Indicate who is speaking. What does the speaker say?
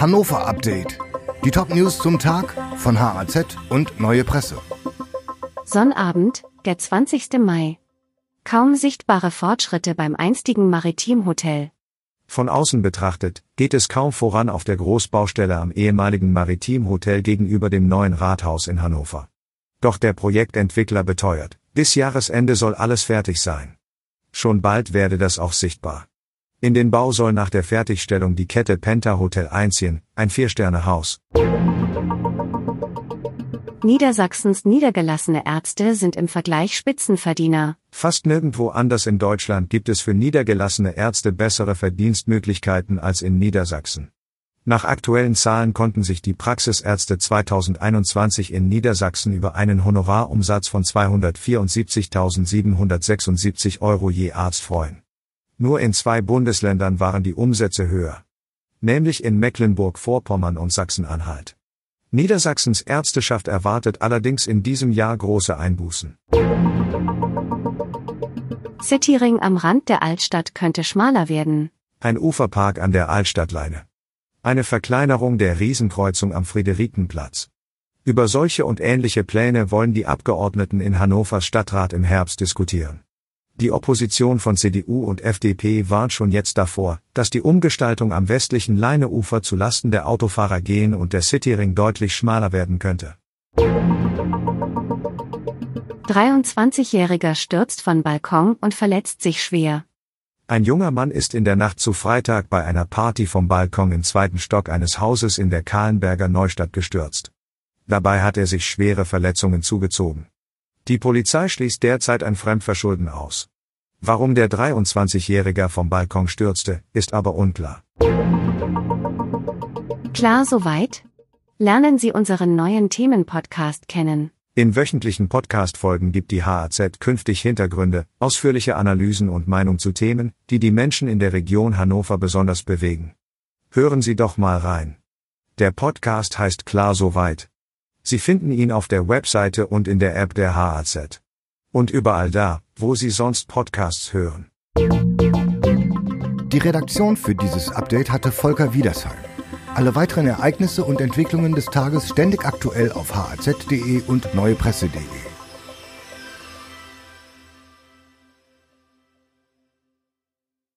Speaker 1: Hannover Update. Die Top-News zum Tag von HAZ und Neue Presse.
Speaker 2: Sonnabend, der 20. Mai. Kaum sichtbare Fortschritte beim einstigen Maritimhotel.
Speaker 3: Von außen betrachtet, geht es kaum voran auf der Großbaustelle am ehemaligen Maritimhotel gegenüber dem neuen Rathaus in Hannover. Doch der Projektentwickler beteuert, bis Jahresende soll alles fertig sein. Schon bald werde das auch sichtbar. In den Bau soll nach der Fertigstellung die Kette Penta Hotel einziehen, ein Vier-Sterne-Haus.
Speaker 2: Niedersachsens niedergelassene Ärzte sind im Vergleich Spitzenverdiener.
Speaker 3: Fast nirgendwo anders in Deutschland gibt es für niedergelassene Ärzte bessere Verdienstmöglichkeiten als in Niedersachsen. Nach aktuellen Zahlen konnten sich die Praxisärzte 2021 in Niedersachsen über einen Honorarumsatz von 274.776 Euro je Arzt freuen. Nur in zwei Bundesländern waren die Umsätze höher. Nämlich in Mecklenburg-Vorpommern und Sachsen-Anhalt. Niedersachsens Ärzteschaft erwartet allerdings in diesem Jahr große Einbußen.
Speaker 2: Cityring am Rand der Altstadt könnte schmaler werden.
Speaker 3: Ein Uferpark an der Altstadtleine. Eine Verkleinerung der Riesenkreuzung am Friederikenplatz. Über solche und ähnliche Pläne wollen die Abgeordneten in Hannovers Stadtrat im Herbst diskutieren. Die Opposition von CDU und FDP warnt schon jetzt davor, dass die Umgestaltung am westlichen Leineufer zu Lasten der Autofahrer gehen und der Cityring deutlich schmaler werden könnte.
Speaker 2: 23-Jähriger stürzt von Balkon und verletzt sich schwer.
Speaker 3: Ein junger Mann ist in der Nacht zu Freitag bei einer Party vom Balkon im zweiten Stock eines Hauses in der Kahlenberger Neustadt gestürzt. Dabei hat er sich schwere Verletzungen zugezogen. Die Polizei schließt derzeit ein Fremdverschulden aus. Warum der 23-Jährige vom Balkon stürzte, ist aber unklar.
Speaker 2: Klar soweit? Lernen Sie unseren neuen Themenpodcast kennen.
Speaker 3: In wöchentlichen Podcast-Folgen gibt die HAZ künftig Hintergründe, ausführliche Analysen und Meinung zu Themen, die die Menschen in der Region Hannover besonders bewegen. Hören Sie doch mal rein. Der Podcast heißt Klar soweit. Sie finden ihn auf der Webseite und in der App der HAZ. Und überall da, wo Sie sonst Podcasts hören.
Speaker 1: Die Redaktion für dieses Update hatte Volker Wiedersheim. Alle weiteren Ereignisse und Entwicklungen des Tages ständig aktuell auf haz.de und neuepresse.de.